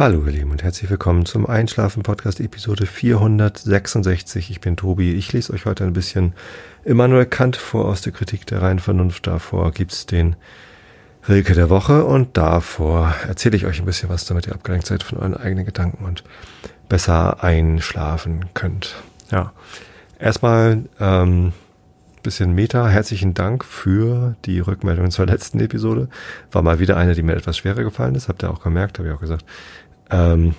Hallo ihr Lieben und herzlich willkommen zum Einschlafen Podcast Episode 466. Ich bin Tobi. Ich lese euch heute ein bisschen Immanuel Kant vor aus der Kritik der reinen Vernunft. Davor gibt's den Rilke der Woche und davor erzähle ich euch ein bisschen was, damit ihr abgelenkt seid von euren eigenen Gedanken und besser einschlafen könnt. Ja, erstmal ähm, bisschen Meta. Herzlichen Dank für die Rückmeldungen zur letzten Episode. War mal wieder eine, die mir etwas schwerer gefallen ist. Habt ihr auch gemerkt, habe ich auch gesagt. Ähm,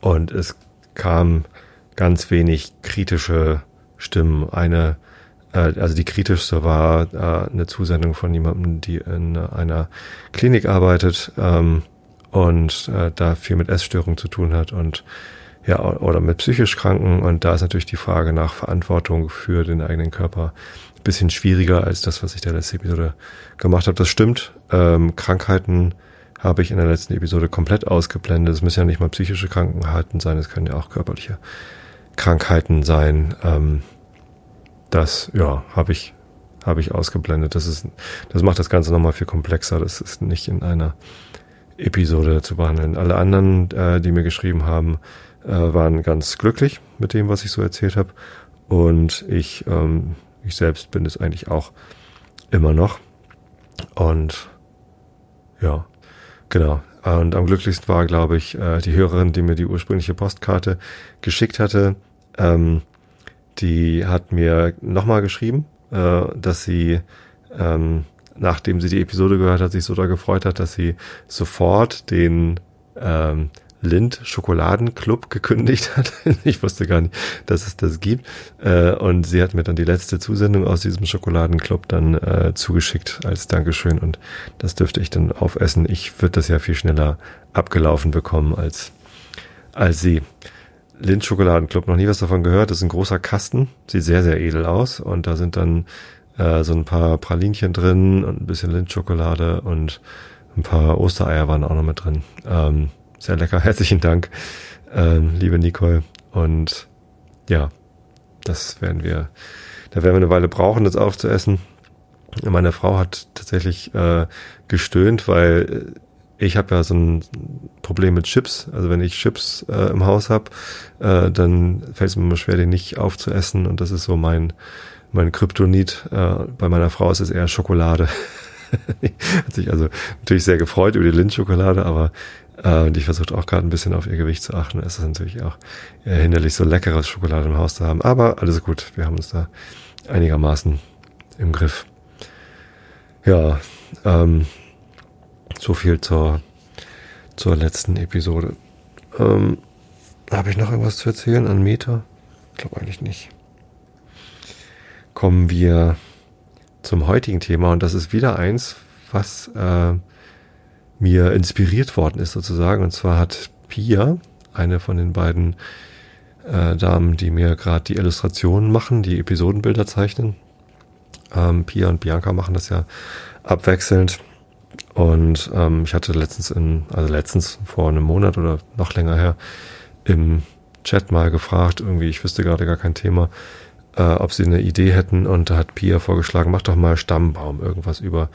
und es kam ganz wenig kritische Stimmen. Eine, äh, also die kritischste war äh, eine Zusendung von jemandem, die in einer Klinik arbeitet ähm, und äh, da viel mit Essstörungen zu tun hat und ja, oder mit psychisch Kranken. Und da ist natürlich die Frage nach Verantwortung für den eigenen Körper ein bisschen schwieriger als das, was ich der letzte Episode gemacht habe. Das stimmt. Ähm, Krankheiten habe ich in der letzten Episode komplett ausgeblendet. Es müssen ja nicht mal psychische Krankheiten sein, es können ja auch körperliche Krankheiten sein. Ähm, das, ja, habe ich, habe ich ausgeblendet. Das ist, das macht das Ganze nochmal viel komplexer. Das ist nicht in einer Episode zu behandeln. Alle anderen, äh, die mir geschrieben haben, äh, waren ganz glücklich mit dem, was ich so erzählt habe. Und ich, ähm, ich selbst bin es eigentlich auch immer noch. Und ja, genau. Und am glücklichsten war, glaube ich, äh, die Hörerin, die mir die ursprüngliche Postkarte geschickt hatte. Ähm, die hat mir nochmal geschrieben, äh, dass sie, ähm, nachdem sie die Episode gehört hat, sich so da gefreut hat, dass sie sofort den ähm, Lind Schokoladenclub gekündigt hat. ich wusste gar nicht, dass es das gibt. Äh, und sie hat mir dann die letzte Zusendung aus diesem Schokoladenclub dann äh, zugeschickt als Dankeschön. Und das dürfte ich dann aufessen. Ich würde das ja viel schneller abgelaufen bekommen als, als sie. Lind Schokoladenclub, noch nie was davon gehört. Das ist ein großer Kasten, sieht sehr, sehr edel aus. Und da sind dann äh, so ein paar Pralinchen drin und ein bisschen Lindschokolade und ein paar Ostereier waren auch noch mit drin. Ähm, sehr lecker. Herzlichen Dank, ähm, liebe Nicole. Und ja, das werden wir, da werden wir eine Weile brauchen, das aufzuessen. Meine Frau hat tatsächlich äh, gestöhnt, weil ich habe ja so ein Problem mit Chips. Also wenn ich Chips äh, im Haus habe, äh, dann fällt es mir immer schwer, den nicht aufzuessen. Und das ist so mein mein Kryptonit. Äh, bei meiner Frau ist es eher Schokolade. hat sich also natürlich sehr gefreut über die Lindschokolade, aber äh, und ich versuche auch gerade ein bisschen auf ihr Gewicht zu achten. Es ist natürlich auch hinderlich, so leckeres Schokolade im Haus zu haben. Aber alles gut, wir haben uns da einigermaßen im Griff. Ja, ähm, so viel zur, zur letzten Episode. Ähm, Habe ich noch irgendwas zu erzählen an Meta? Ich glaube eigentlich nicht. Kommen wir zum heutigen Thema und das ist wieder eins, was äh, mir inspiriert worden ist sozusagen. Und zwar hat Pia, eine von den beiden äh, Damen, die mir gerade die Illustrationen machen, die Episodenbilder zeichnen. Ähm, Pia und Bianca machen das ja abwechselnd. Und ähm, ich hatte letztens in, also letztens vor einem Monat oder noch länger her im Chat mal gefragt, irgendwie, ich wüsste gerade gar kein Thema, äh, ob sie eine Idee hätten. Und da hat Pia vorgeschlagen, mach doch mal Stammbaum, irgendwas über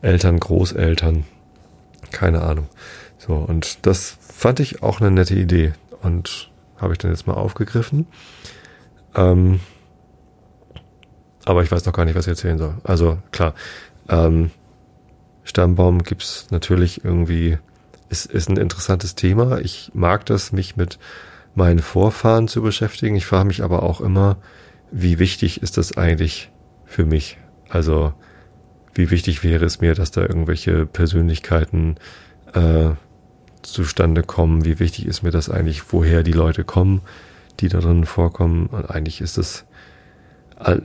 Eltern, Großeltern, keine Ahnung. So, und das fand ich auch eine nette Idee und habe ich dann jetzt mal aufgegriffen. Ähm, aber ich weiß noch gar nicht, was ich erzählen soll. Also klar, ähm, Stammbaum gibt's natürlich irgendwie, ist, ist ein interessantes Thema. Ich mag das, mich mit meinen Vorfahren zu beschäftigen. Ich frage mich aber auch immer, wie wichtig ist das eigentlich für mich? Also wie wichtig wäre es mir, dass da irgendwelche Persönlichkeiten äh, zustande kommen, wie wichtig ist mir das eigentlich, woher die Leute kommen, die da drin vorkommen. Und eigentlich ist es,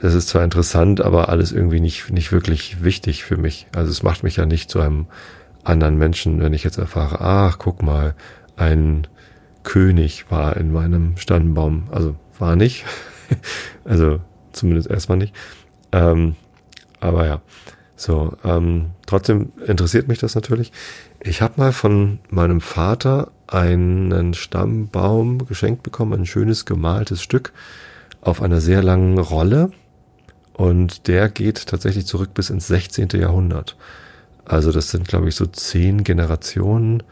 es ist zwar interessant, aber alles irgendwie nicht, nicht wirklich wichtig für mich. Also es macht mich ja nicht zu einem anderen Menschen, wenn ich jetzt erfahre, ach, guck mal, ein König war in meinem Stammbaum. Also war nicht. also zumindest erstmal nicht. Ähm, aber ja. So, ähm, trotzdem interessiert mich das natürlich. Ich habe mal von meinem Vater einen Stammbaum geschenkt bekommen, ein schönes gemaltes Stück auf einer sehr langen Rolle. Und der geht tatsächlich zurück bis ins 16. Jahrhundert. Also das sind, glaube ich, so zehn Generationen,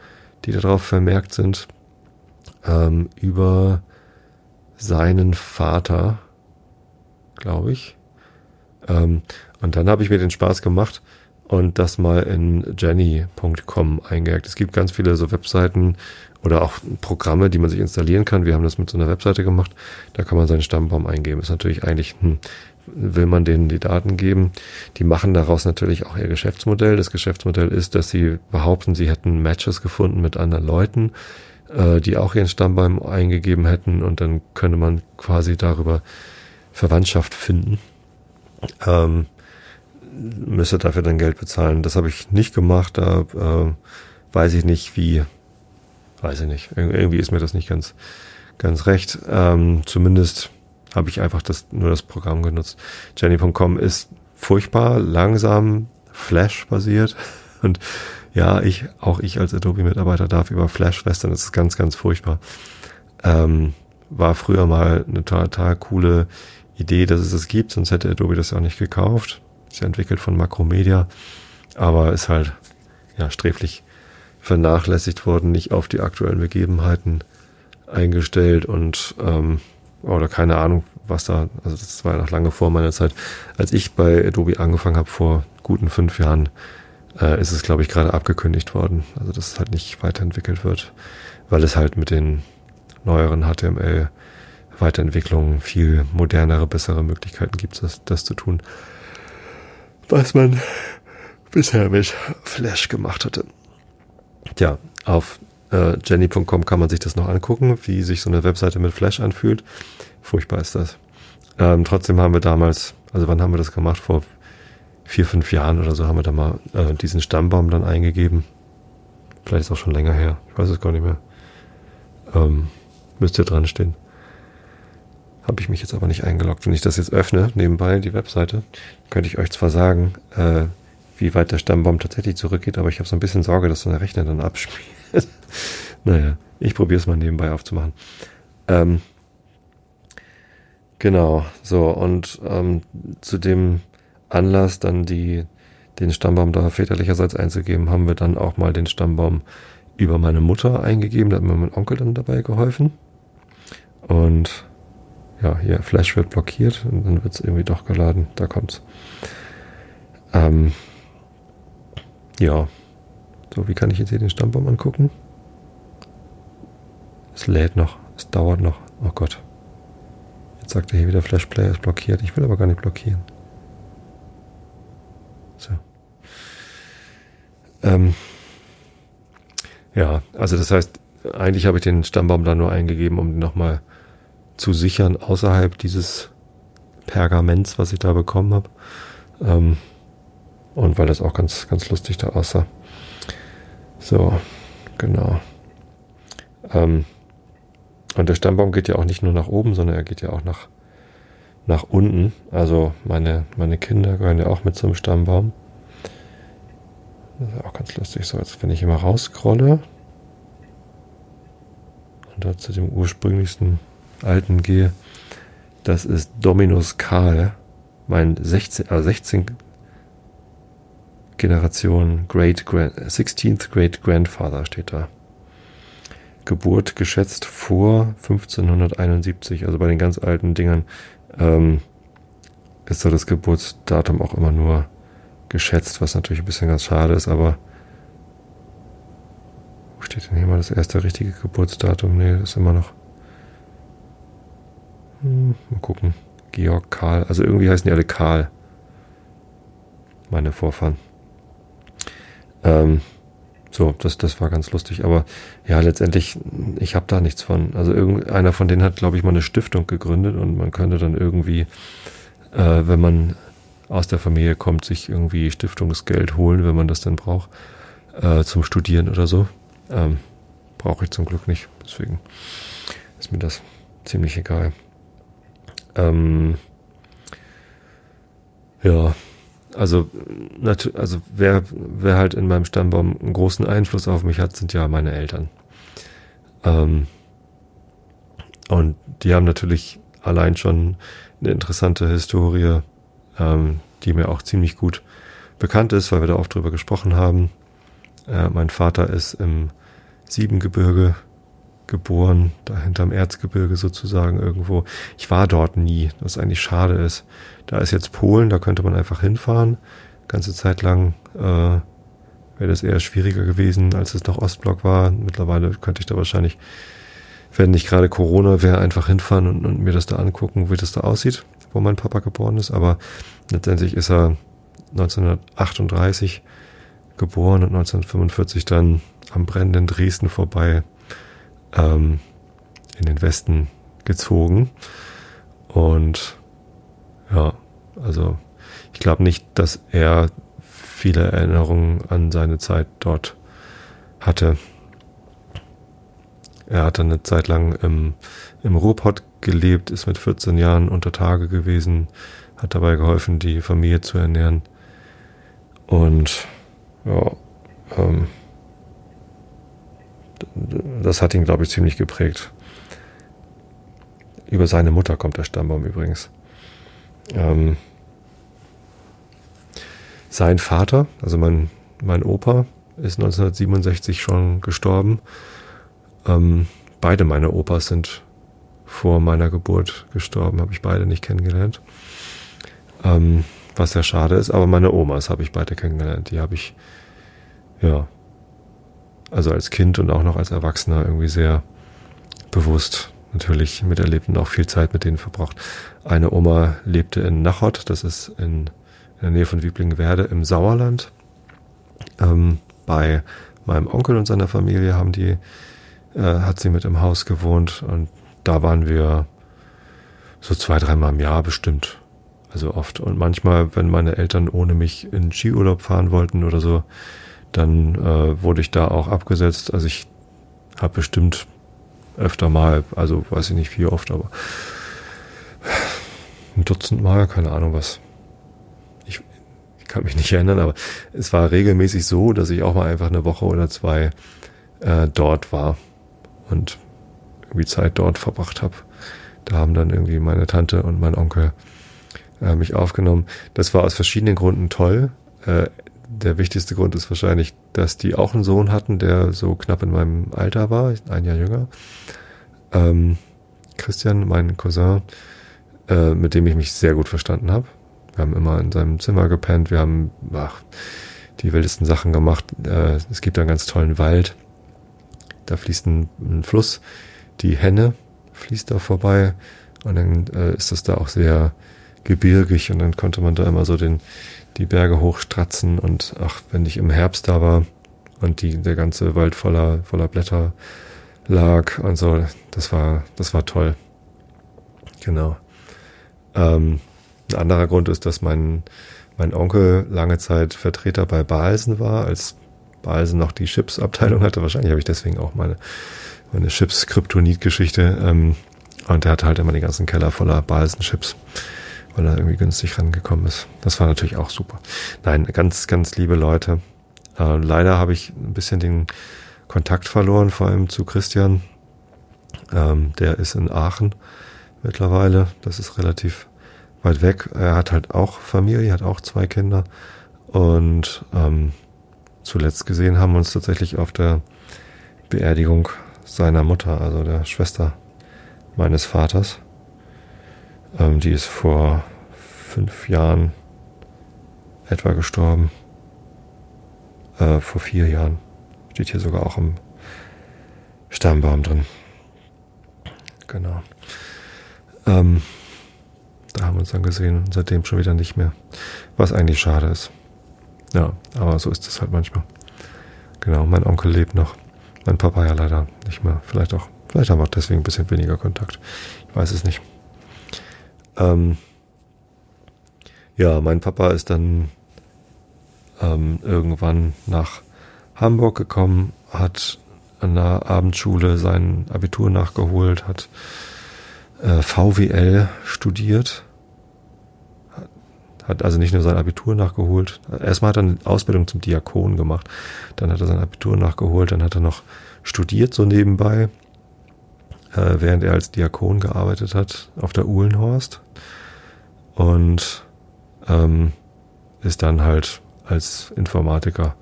die darauf vermerkt sind, ähm, über seinen Vater, glaube ich. Ähm, und dann habe ich mir den Spaß gemacht und das mal in jenny.com eingehackt. Es gibt ganz viele so Webseiten oder auch Programme, die man sich installieren kann. Wir haben das mit so einer Webseite gemacht. Da kann man seinen Stammbaum eingeben. Ist natürlich eigentlich, hm, will man denen die Daten geben. Die machen daraus natürlich auch ihr Geschäftsmodell. Das Geschäftsmodell ist, dass sie behaupten, sie hätten Matches gefunden mit anderen Leuten, äh, die auch ihren Stammbaum eingegeben hätten und dann könnte man quasi darüber Verwandtschaft finden. Ähm, müsste dafür dann Geld bezahlen. Das habe ich nicht gemacht. Da äh, weiß ich nicht, wie. Weiß ich nicht. irgendwie ist mir das nicht ganz, ganz recht. Ähm, zumindest habe ich einfach das, nur das Programm genutzt. Jenny.com ist furchtbar, langsam, Flash-basiert. Und ja, ich, auch ich als Adobe-Mitarbeiter darf über Flash lästern. Das ist ganz, ganz furchtbar. Ähm, war früher mal eine total coole Idee, dass es das gibt, sonst hätte Adobe das ja auch nicht gekauft. Ist ja entwickelt von Macromedia, aber ist halt ja sträflich vernachlässigt worden, nicht auf die aktuellen Begebenheiten eingestellt und ähm, oder keine Ahnung, was da, also das war ja noch lange vor meiner Zeit. Als ich bei Adobe angefangen habe, vor guten fünf Jahren, äh, ist es, glaube ich, gerade abgekündigt worden. Also dass es halt nicht weiterentwickelt wird, weil es halt mit den neueren HTML Weiterentwicklungen viel modernere, bessere Möglichkeiten gibt, das, das zu tun, was man bisher mit Flash gemacht hatte. Tja, auf äh, jenny.com kann man sich das noch angucken, wie sich so eine Webseite mit Flash anfühlt. Furchtbar ist das. Ähm, trotzdem haben wir damals, also wann haben wir das gemacht? Vor vier, fünf Jahren oder so haben wir da mal äh, diesen Stammbaum dann eingegeben. Vielleicht ist auch schon länger her. Ich weiß es gar nicht mehr. Ähm, müsste dran stehen. Habe ich mich jetzt aber nicht eingeloggt. Wenn ich das jetzt öffne, nebenbei die Webseite, könnte ich euch zwar sagen, äh, wie weit der Stammbaum tatsächlich zurückgeht, aber ich habe so ein bisschen Sorge, dass so der Rechner dann abspielt. naja, ich probiere es mal nebenbei aufzumachen. Ähm, genau, so, und ähm, zu dem Anlass, dann die, den Stammbaum da väterlicherseits einzugeben, haben wir dann auch mal den Stammbaum über meine Mutter eingegeben. Da hat mir mein Onkel dann dabei geholfen. Und ja, hier, Flash wird blockiert und dann wird es irgendwie doch geladen. Da kommt's. Ähm, ja. So, wie kann ich jetzt hier den Stammbaum angucken? Es lädt noch. Es dauert noch. Oh Gott. Jetzt sagt er hier wieder Flash Player ist blockiert. Ich will aber gar nicht blockieren. So. Ähm, ja, also das heißt, eigentlich habe ich den Stammbaum da nur eingegeben, um nochmal zu sichern außerhalb dieses Pergaments, was ich da bekommen habe. Ähm, und weil das auch ganz, ganz lustig da aussah. So, genau. Ähm, und der Stammbaum geht ja auch nicht nur nach oben, sondern er geht ja auch nach, nach unten. Also meine, meine Kinder gehören ja auch mit zum Stammbaum. Das ist auch ganz lustig. So, jetzt wenn ich immer rausscrolle und da zu dem ursprünglichsten alten gehe, das ist Dominus Karl, mein 16, also 16 Generation Great Grand, 16th Great Grandfather steht da. Geburt geschätzt vor 1571, also bei den ganz alten Dingern ähm, ist da das Geburtsdatum auch immer nur geschätzt, was natürlich ein bisschen ganz schade ist, aber wo steht denn hier mal das erste richtige Geburtsdatum? Nee, das ist immer noch. Hm, mal gucken. Georg Karl, also irgendwie heißen die alle Karl. Meine Vorfahren. Ähm, so, das, das war ganz lustig. Aber ja, letztendlich, ich habe da nichts von. Also irgendeiner von denen hat, glaube ich, mal eine Stiftung gegründet und man könnte dann irgendwie, äh, wenn man aus der Familie kommt, sich irgendwie Stiftungsgeld holen, wenn man das dann braucht, äh, zum Studieren oder so. Ähm, Brauche ich zum Glück nicht. Deswegen ist mir das ziemlich egal. Ähm, ja, also, also wer, wer halt in meinem Stammbaum einen großen Einfluss auf mich hat, sind ja meine Eltern. Ähm, und die haben natürlich allein schon eine interessante Historie, ähm, die mir auch ziemlich gut bekannt ist, weil wir da oft drüber gesprochen haben. Äh, mein Vater ist im Siebengebirge geboren, da hinterm Erzgebirge sozusagen irgendwo. Ich war dort nie, was eigentlich schade ist. Da ist jetzt Polen, da könnte man einfach hinfahren. Ganze Zeit lang äh, wäre das eher schwieriger gewesen, als es noch Ostblock war. Mittlerweile könnte ich da wahrscheinlich, wenn nicht gerade Corona wäre, einfach hinfahren und, und mir das da angucken, wie das da aussieht, wo mein Papa geboren ist. Aber letztendlich ist er 1938 geboren und 1945 dann am brennenden Dresden vorbei ähm, in den Westen gezogen. Und ja, also ich glaube nicht, dass er viele Erinnerungen an seine Zeit dort hatte. Er hat dann eine Zeit lang im, im Ruhrpott gelebt, ist mit 14 Jahren unter Tage gewesen, hat dabei geholfen, die Familie zu ernähren. Und ja, ähm, das hat ihn, glaube ich, ziemlich geprägt. Über seine Mutter kommt der Stammbaum übrigens. Ähm, sein Vater, also mein, mein Opa, ist 1967 schon gestorben. Ähm, beide meine Opas sind vor meiner Geburt gestorben, habe ich beide nicht kennengelernt. Ähm, was sehr schade ist, aber meine Omas habe ich beide kennengelernt. Die habe ich, ja, also als Kind und auch noch als Erwachsener irgendwie sehr bewusst natürlich miterlebt und auch viel Zeit mit denen verbracht. Eine Oma lebte in Nachod, das ist in, in der Nähe von Wieblingenwerde im Sauerland. Ähm, bei meinem Onkel und seiner Familie haben die, äh, hat sie mit im Haus gewohnt und da waren wir so zwei, dreimal im Jahr bestimmt. Also oft. Und manchmal, wenn meine Eltern ohne mich in Skiurlaub fahren wollten oder so, dann äh, wurde ich da auch abgesetzt. Also ich habe bestimmt öfter mal, also weiß ich nicht wie oft, aber ein Dutzend Mal, keine Ahnung was. Ich, ich kann mich nicht erinnern, aber es war regelmäßig so, dass ich auch mal einfach eine Woche oder zwei äh, dort war und irgendwie Zeit dort verbracht habe. Da haben dann irgendwie meine Tante und mein Onkel äh, mich aufgenommen. Das war aus verschiedenen Gründen toll. Äh, der wichtigste Grund ist wahrscheinlich, dass die auch einen Sohn hatten, der so knapp in meinem Alter war, ein Jahr jünger. Ähm, Christian, mein Cousin, äh, mit dem ich mich sehr gut verstanden habe. Wir haben immer in seinem Zimmer gepennt, wir haben ach, die wildesten Sachen gemacht. Äh, es gibt einen ganz tollen Wald. Da fließt ein, ein Fluss, die Henne fließt da vorbei und dann äh, ist das da auch sehr gebirgig und dann konnte man da immer so den die Berge hochstratzen und ach, wenn ich im Herbst da war und die, der ganze Wald voller, voller Blätter lag und so, das war, das war toll. Genau. Ähm, ein anderer Grund ist, dass mein, mein Onkel lange Zeit Vertreter bei Balsen war, als Balsen noch die Chips-Abteilung hatte. Wahrscheinlich habe ich deswegen auch meine, meine Chips-Kryptonit-Geschichte. Ähm, und er hatte halt immer den ganzen Keller voller Balsen-Chips weil er irgendwie günstig rangekommen ist. Das war natürlich auch super. Nein, ganz, ganz liebe Leute. Äh, leider habe ich ein bisschen den Kontakt verloren, vor allem zu Christian. Ähm, der ist in Aachen mittlerweile. Das ist relativ weit weg. Er hat halt auch Familie, hat auch zwei Kinder. Und ähm, zuletzt gesehen haben wir uns tatsächlich auf der Beerdigung seiner Mutter, also der Schwester meines Vaters. Ähm, die ist vor fünf Jahren etwa gestorben. Äh, vor vier Jahren. Steht hier sogar auch im Stammbaum drin. Genau. Ähm, da haben wir uns dann gesehen und seitdem schon wieder nicht mehr. Was eigentlich schade ist. Ja, aber so ist es halt manchmal. Genau, mein Onkel lebt noch. Mein Papa ja leider nicht mehr. Vielleicht auch, vielleicht haben wir auch deswegen ein bisschen weniger Kontakt. Ich weiß es nicht. Ähm, ja, mein Papa ist dann ähm, irgendwann nach Hamburg gekommen, hat an der Abendschule sein Abitur nachgeholt, hat äh, VWL studiert, hat also nicht nur sein Abitur nachgeholt, erstmal hat er eine Ausbildung zum Diakon gemacht, dann hat er sein Abitur nachgeholt, dann hat er noch studiert so nebenbei, äh, während er als Diakon gearbeitet hat auf der Uhlenhorst und ähm, ist dann halt als Informatiker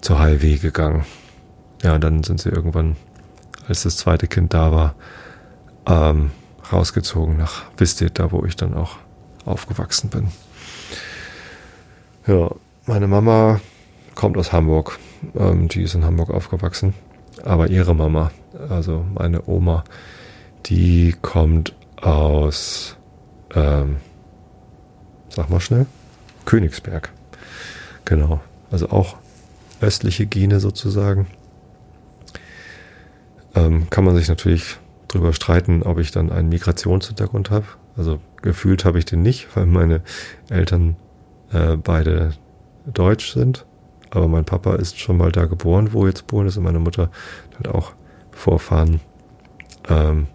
zur HIW gegangen. ja, dann sind sie irgendwann, als das zweite Kind da war, ähm, rausgezogen nach Vistet, da wo ich dann auch aufgewachsen bin. Ja, meine Mama kommt aus Hamburg. Ähm, die ist in Hamburg aufgewachsen. Aber ihre Mama, also meine Oma, die kommt aus, ähm, sag mal schnell, Königsberg. Genau. Also auch östliche Gene sozusagen. Ähm, kann man sich natürlich drüber streiten, ob ich dann einen Migrationshintergrund habe. Also gefühlt habe ich den nicht, weil meine Eltern äh, beide deutsch sind. Aber mein Papa ist schon mal da geboren, wo jetzt geboren ist, und meine Mutter hat auch Vorfahren. Ähm,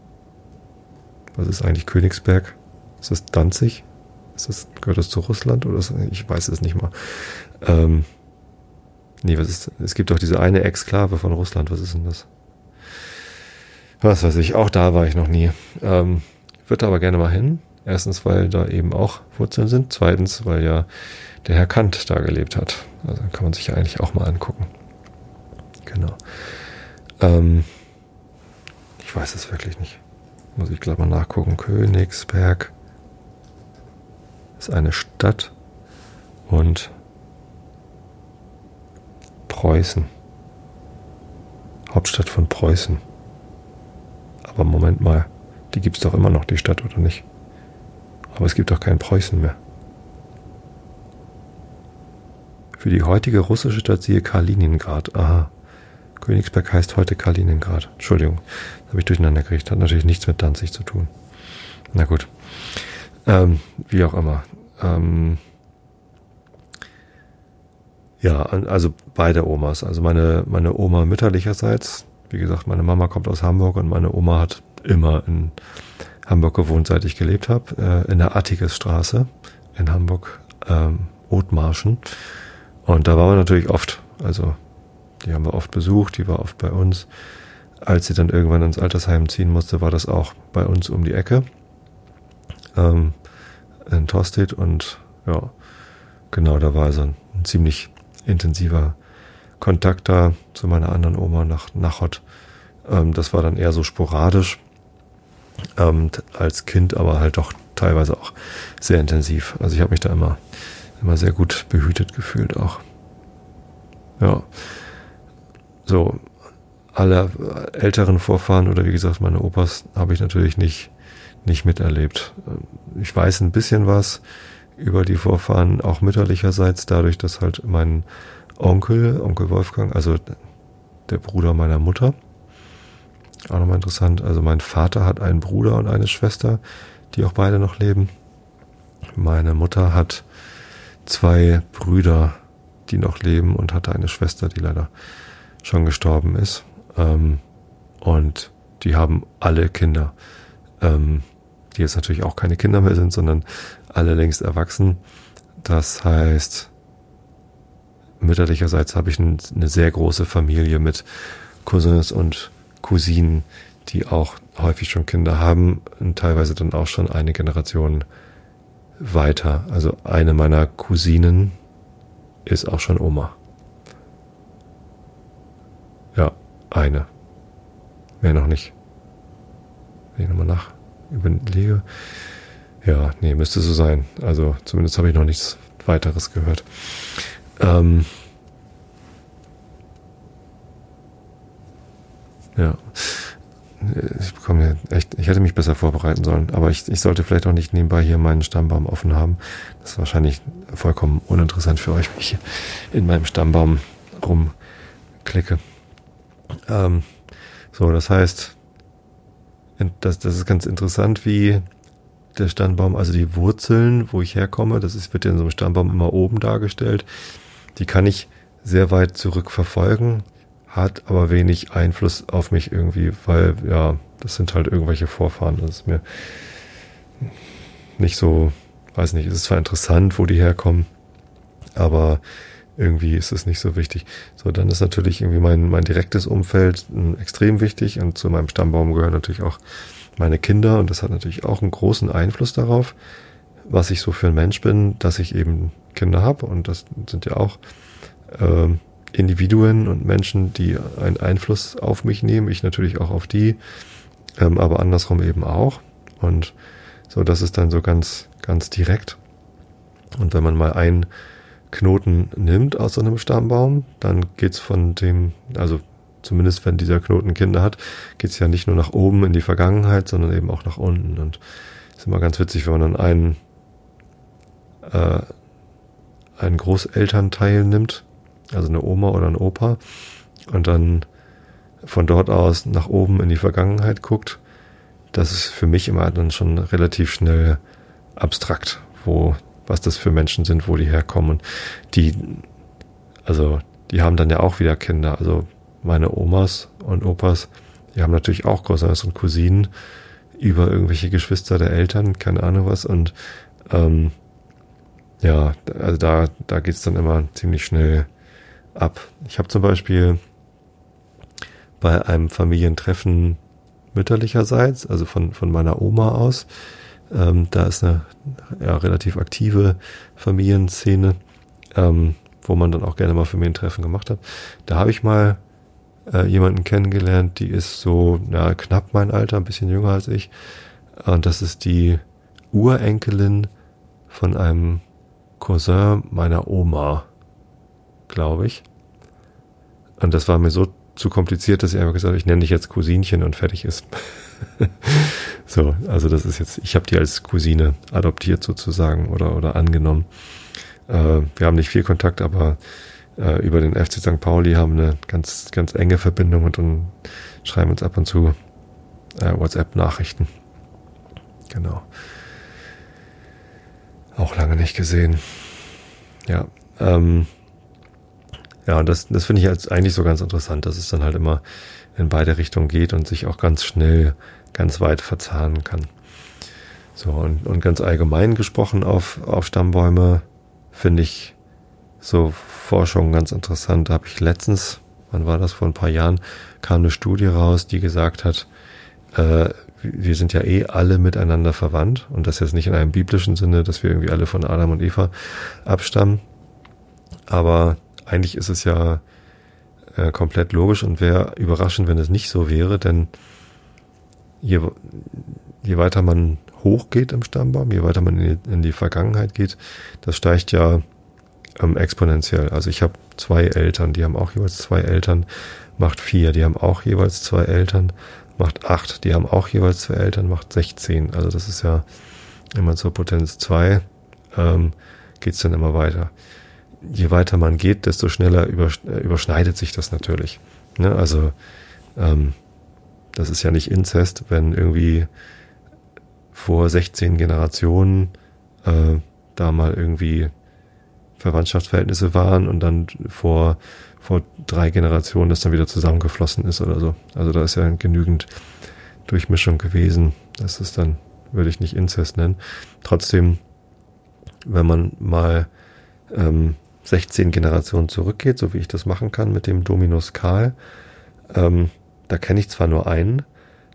was ist eigentlich Königsberg? Ist das Danzig? Ist das, gehört das zu Russland oder ist, ich weiß es nicht mal. Ähm, nee, was ist, es gibt doch diese eine Exklave von Russland, was ist denn das? Was weiß ich, auch da war ich noch nie. Ähm, würde aber gerne mal hin. Erstens, weil da eben auch Wurzeln sind. Zweitens, weil ja der Herr Kant da gelebt hat. Also kann man sich ja eigentlich auch mal angucken. Genau. Ähm, ich weiß es wirklich nicht. Muss ich gleich mal nachgucken. Königsberg ist eine Stadt und Preußen. Hauptstadt von Preußen. Aber Moment mal, die gibt es doch immer noch, die Stadt, oder nicht? Aber es gibt doch kein Preußen mehr. Für die heutige russische Stadt siehe Kaliningrad. Aha. Königsberg heißt heute Kaliningrad. Entschuldigung, habe ich durcheinander gekriegt. Hat natürlich nichts mit Danzig zu tun. Na gut. Ähm, wie auch immer. Ähm, ja, also beide Omas. Also meine, meine Oma mütterlicherseits, wie gesagt, meine Mama kommt aus Hamburg und meine Oma hat immer in Hamburg gewohnt, seit ich gelebt habe, äh, in der Attikesstraße in Hamburg, ähm, Othmarschen. Und da waren wir natürlich oft. Also die haben wir oft besucht, die war oft bei uns. Als sie dann irgendwann ins Altersheim ziehen musste, war das auch bei uns um die Ecke. Ähm, in Tostedt und ja, genau, da war so ein, ein ziemlich intensiver Kontakt da zu meiner anderen Oma nach Nachot. Ähm, das war dann eher so sporadisch ähm, als Kind, aber halt doch teilweise auch sehr intensiv. Also ich habe mich da immer, immer sehr gut behütet gefühlt auch. Ja. So, alle älteren Vorfahren oder wie gesagt meine Opas habe ich natürlich nicht, nicht miterlebt. Ich weiß ein bisschen was über die Vorfahren, auch mütterlicherseits, dadurch, dass halt mein Onkel, Onkel Wolfgang, also der Bruder meiner Mutter, auch nochmal interessant. Also mein Vater hat einen Bruder und eine Schwester, die auch beide noch leben. Meine Mutter hat zwei Brüder, die noch leben und hatte eine Schwester, die leider schon gestorben ist. Ähm, und die haben alle Kinder, ähm, die jetzt natürlich auch keine Kinder mehr sind, sondern alle längst erwachsen. Das heißt, mütterlicherseits habe ich eine sehr große Familie mit Cousins und Cousinen, die auch häufig schon Kinder haben und teilweise dann auch schon eine Generation weiter. Also eine meiner Cousinen ist auch schon Oma. Ja, eine. Mehr noch nicht. Wenn ich nochmal nach überlege. Ja, nee, müsste so sein. Also zumindest habe ich noch nichts weiteres gehört. Ähm, Ja. Ich bekomme echt, ich hätte mich besser vorbereiten sollen, aber ich, ich sollte vielleicht auch nicht nebenbei hier meinen Stammbaum offen haben. Das ist wahrscheinlich vollkommen uninteressant für euch, wie ich in meinem Stammbaum rumklicke. Ähm, so, das heißt, das, das ist ganz interessant, wie der Stammbaum, also die Wurzeln, wo ich herkomme, das ist, wird ja in so einem Stammbaum immer oben dargestellt. Die kann ich sehr weit zurück verfolgen hat aber wenig Einfluss auf mich irgendwie, weil ja, das sind halt irgendwelche Vorfahren. Das ist mir nicht so, weiß nicht, es ist zwar interessant, wo die herkommen, aber irgendwie ist es nicht so wichtig. So, dann ist natürlich irgendwie mein, mein direktes Umfeld hm, extrem wichtig und zu meinem Stammbaum gehören natürlich auch meine Kinder und das hat natürlich auch einen großen Einfluss darauf, was ich so für ein Mensch bin, dass ich eben Kinder habe und das sind ja auch ähm, Individuen und Menschen, die einen Einfluss auf mich nehmen, ich natürlich auch auf die, ähm, aber andersrum eben auch. Und so, das ist dann so ganz, ganz direkt. Und wenn man mal einen Knoten nimmt aus so einem Stammbaum, dann geht's von dem, also zumindest wenn dieser Knoten Kinder hat, geht's ja nicht nur nach oben in die Vergangenheit, sondern eben auch nach unten. Und ist immer ganz witzig, wenn man dann einen, äh, einen Großelternteil nimmt, also eine Oma oder ein Opa, und dann von dort aus nach oben in die Vergangenheit guckt, das ist für mich immer dann schon relativ schnell abstrakt, wo, was das für Menschen sind, wo die herkommen. Die, also, die haben dann ja auch wieder Kinder. Also meine Omas und Opas, die haben natürlich auch Cousins und Cousinen über irgendwelche Geschwister der Eltern, keine Ahnung was. Und ähm, ja, also da, da geht's dann immer ziemlich schnell ab. Ich habe zum Beispiel bei einem Familientreffen mütterlicherseits, also von, von meiner Oma aus, ähm, da ist eine ja, relativ aktive Familienszene, ähm, wo man dann auch gerne mal Familientreffen gemacht hat. Da habe ich mal äh, jemanden kennengelernt, die ist so ja, knapp mein Alter, ein bisschen jünger als ich. Und das ist die Urenkelin von einem Cousin meiner Oma, glaube ich. Und das war mir so zu kompliziert, dass ich einfach gesagt habe, ich nenne dich jetzt Cousinchen und fertig ist. so, also das ist jetzt, ich habe die als Cousine adoptiert sozusagen oder, oder angenommen. Äh, wir haben nicht viel Kontakt, aber äh, über den FC St. Pauli haben eine ganz, ganz enge Verbindung und, und schreiben uns ab und zu äh, WhatsApp-Nachrichten. Genau. Auch lange nicht gesehen. Ja. Ähm, ja, und das, das finde ich jetzt eigentlich so ganz interessant, dass es dann halt immer in beide Richtungen geht und sich auch ganz schnell, ganz weit verzahnen kann. So, und, und ganz allgemein gesprochen auf, auf Stammbäume finde ich so Forschung ganz interessant. Da habe ich letztens, wann war das, vor ein paar Jahren, kam eine Studie raus, die gesagt hat, äh, wir sind ja eh alle miteinander verwandt und das jetzt nicht in einem biblischen Sinne, dass wir irgendwie alle von Adam und Eva abstammen. Aber eigentlich ist es ja äh, komplett logisch und wäre überraschend, wenn es nicht so wäre, denn je, je weiter man hochgeht im Stammbaum, je weiter man in die, in die Vergangenheit geht, das steigt ja ähm, exponentiell. Also ich habe zwei Eltern, die haben auch jeweils zwei Eltern, macht vier, die haben auch jeweils zwei Eltern, macht acht, die haben auch jeweils zwei Eltern, macht 16. Also das ist ja immer zur Potenz zwei ähm, geht dann immer weiter. Je weiter man geht, desto schneller äh, überschneidet sich das natürlich. Ne? Also ähm, das ist ja nicht Inzest, wenn irgendwie vor 16 Generationen äh, da mal irgendwie Verwandtschaftsverhältnisse waren und dann vor, vor drei Generationen das dann wieder zusammengeflossen ist oder so. Also da ist ja genügend Durchmischung gewesen. Das ist dann, würde ich nicht Inzest nennen. Trotzdem, wenn man mal ähm, 16 Generationen zurückgeht, so wie ich das machen kann mit dem Dominus Karl, ähm, da kenne ich zwar nur einen,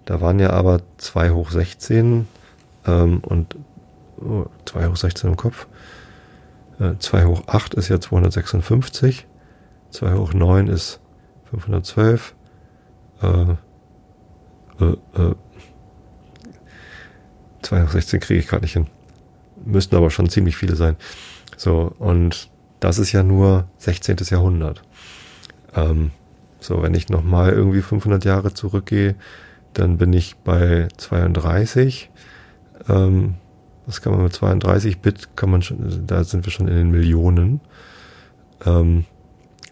da waren ja aber 2 hoch 16 ähm, und oh, 2 hoch 16 im Kopf. 2 äh, hoch 8 ist ja 256. 2 hoch 9 ist 512. Äh, äh, äh, 2 hoch 16 kriege ich gerade nicht hin. Müssten aber schon ziemlich viele sein. So, und das ist ja nur 16. Jahrhundert. Ähm, so, wenn ich nochmal irgendwie 500 Jahre zurückgehe, dann bin ich bei 32. Ähm, was kann man mit 32 Bit, kann man schon, da sind wir schon in den Millionen. Ähm,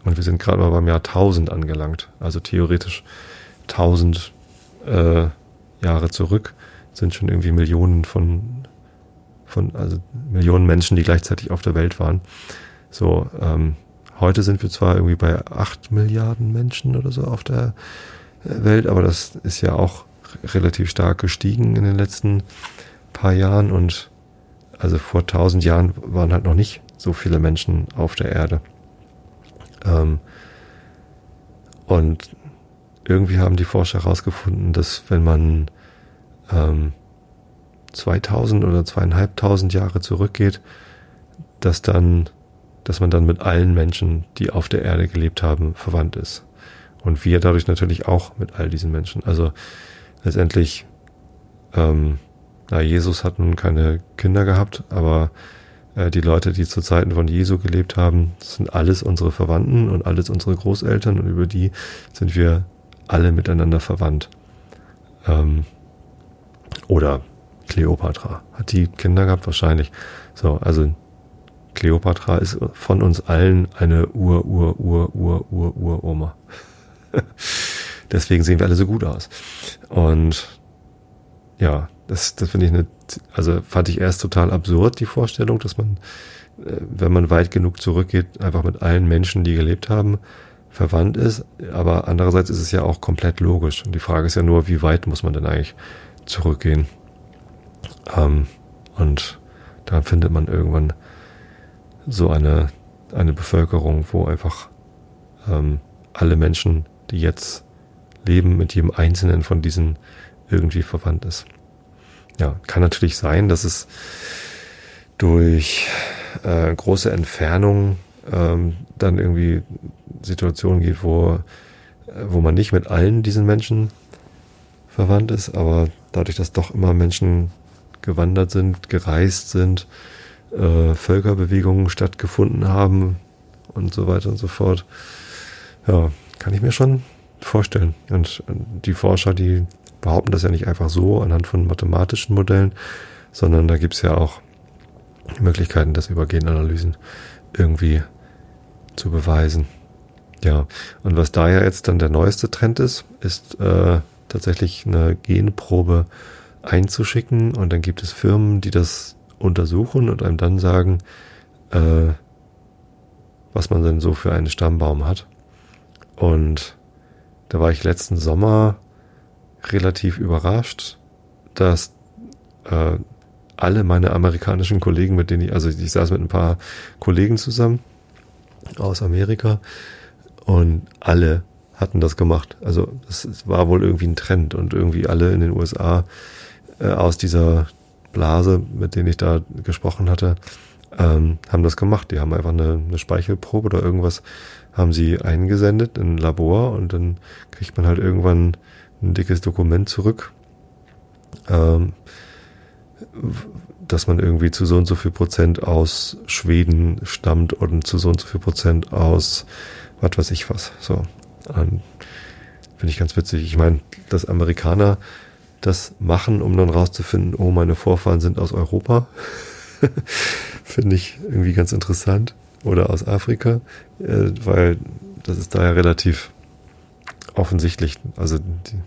und wir sind gerade mal beim Jahr 1000 angelangt. Also theoretisch 1000 äh, Jahre zurück sind schon irgendwie Millionen von, von, also Millionen Menschen, die gleichzeitig auf der Welt waren. So, ähm, heute sind wir zwar irgendwie bei 8 Milliarden Menschen oder so auf der äh, Welt, aber das ist ja auch relativ stark gestiegen in den letzten paar Jahren und also vor tausend Jahren waren halt noch nicht so viele Menschen auf der Erde. Ähm, und irgendwie haben die Forscher herausgefunden, dass wenn man ähm, 2000 oder zweieinhalbtausend Jahre zurückgeht, dass dann dass man dann mit allen Menschen, die auf der Erde gelebt haben, verwandt ist. Und wir dadurch natürlich auch mit all diesen Menschen. Also letztendlich, ähm, na, Jesus hat nun keine Kinder gehabt, aber äh, die Leute, die zu Zeiten von Jesu gelebt haben, sind alles unsere Verwandten und alles unsere Großeltern und über die sind wir alle miteinander verwandt. Ähm, oder Kleopatra. Hat die Kinder gehabt? Wahrscheinlich. So, also Kleopatra ist von uns allen eine Ur, Ur, Ur, Ur, Ur, Ur, Oma. Deswegen sehen wir alle so gut aus. Und ja, das, das finde ich eine, also fand ich erst total absurd, die Vorstellung, dass man, äh, wenn man weit genug zurückgeht, einfach mit allen Menschen, die gelebt haben, verwandt ist. Aber andererseits ist es ja auch komplett logisch. Und die Frage ist ja nur, wie weit muss man denn eigentlich zurückgehen? Ähm, und da findet man irgendwann so eine, eine Bevölkerung, wo einfach ähm, alle Menschen, die jetzt leben, mit jedem einzelnen von diesen irgendwie verwandt ist. Ja, kann natürlich sein, dass es durch äh, große Entfernungen ähm, dann irgendwie Situationen gibt, wo, äh, wo man nicht mit allen diesen Menschen verwandt ist, aber dadurch, dass doch immer Menschen gewandert sind, gereist sind, äh, Völkerbewegungen stattgefunden haben und so weiter und so fort. Ja, kann ich mir schon vorstellen. Und die Forscher, die behaupten das ja nicht einfach so anhand von mathematischen Modellen, sondern da gibt's ja auch Möglichkeiten, das über Genanalysen irgendwie zu beweisen. Ja, und was da ja jetzt dann der neueste Trend ist, ist äh, tatsächlich eine Genprobe einzuschicken und dann gibt es Firmen, die das untersuchen und einem dann sagen, äh, was man denn so für einen Stammbaum hat. Und da war ich letzten Sommer relativ überrascht, dass äh, alle meine amerikanischen Kollegen, mit denen ich, also ich saß mit ein paar Kollegen zusammen aus Amerika und alle hatten das gemacht. Also es war wohl irgendwie ein Trend und irgendwie alle in den USA äh, aus dieser Blase, mit denen ich da gesprochen hatte, ähm, haben das gemacht. Die haben einfach eine, eine Speichelprobe oder irgendwas haben sie eingesendet in ein Labor und dann kriegt man halt irgendwann ein dickes Dokument zurück, ähm, dass man irgendwie zu so und so viel Prozent aus Schweden stammt und zu so und so viel Prozent aus was weiß ich was. So. Finde ich ganz witzig. Ich meine, dass Amerikaner das machen, um dann rauszufinden, oh, meine Vorfahren sind aus Europa. Finde ich irgendwie ganz interessant. Oder aus Afrika, äh, weil das ist da ja relativ offensichtlich. Also die,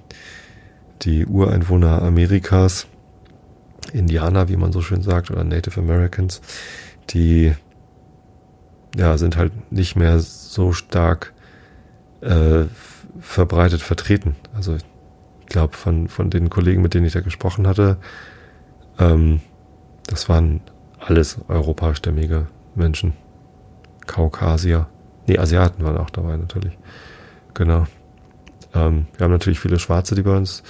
die Ureinwohner Amerikas, Indianer, wie man so schön sagt, oder Native Americans, die ja, sind halt nicht mehr so stark äh, verbreitet vertreten. Also glaube, von, von den Kollegen, mit denen ich da gesprochen hatte, ähm, das waren alles europastämmige Menschen. Kaukasier. Nee, Asiaten waren auch dabei natürlich. Genau. Ähm, wir haben natürlich viele Schwarze, die bei uns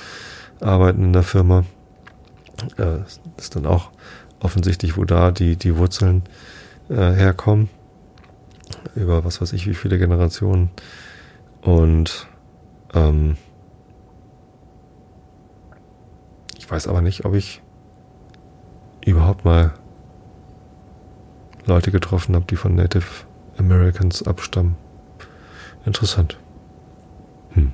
arbeiten in der Firma. Äh, ist dann auch offensichtlich, wo da die, die Wurzeln äh, herkommen. Über was weiß ich, wie viele Generationen. Und ähm, ich weiß aber nicht, ob ich überhaupt mal Leute getroffen habe, die von Native Americans abstammen. Interessant. Hm.